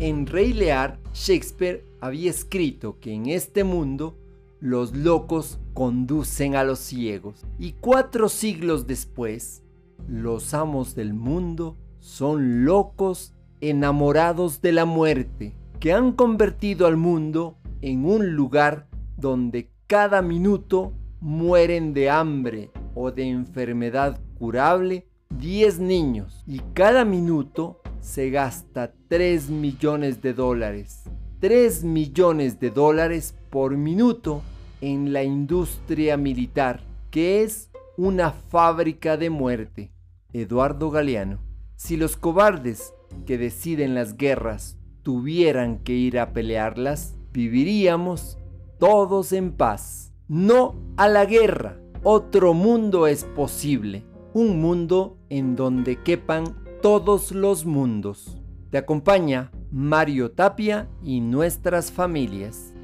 En Rey Lear, Shakespeare había escrito que en este mundo los locos conducen a los ciegos. Y cuatro siglos después, los amos del mundo son locos enamorados de la muerte, que han convertido al mundo en un lugar donde cada minuto mueren de hambre o de enfermedad curable 10 niños y cada minuto se gasta 3 millones de dólares. 3 millones de dólares por minuto en la industria militar, que es una fábrica de muerte. Eduardo Galeano. Si los cobardes que deciden las guerras tuvieran que ir a pelearlas, viviríamos todos en paz. No a la guerra. Otro mundo es posible. Un mundo en donde quepan todos los mundos. Te acompaña Mario Tapia y nuestras familias.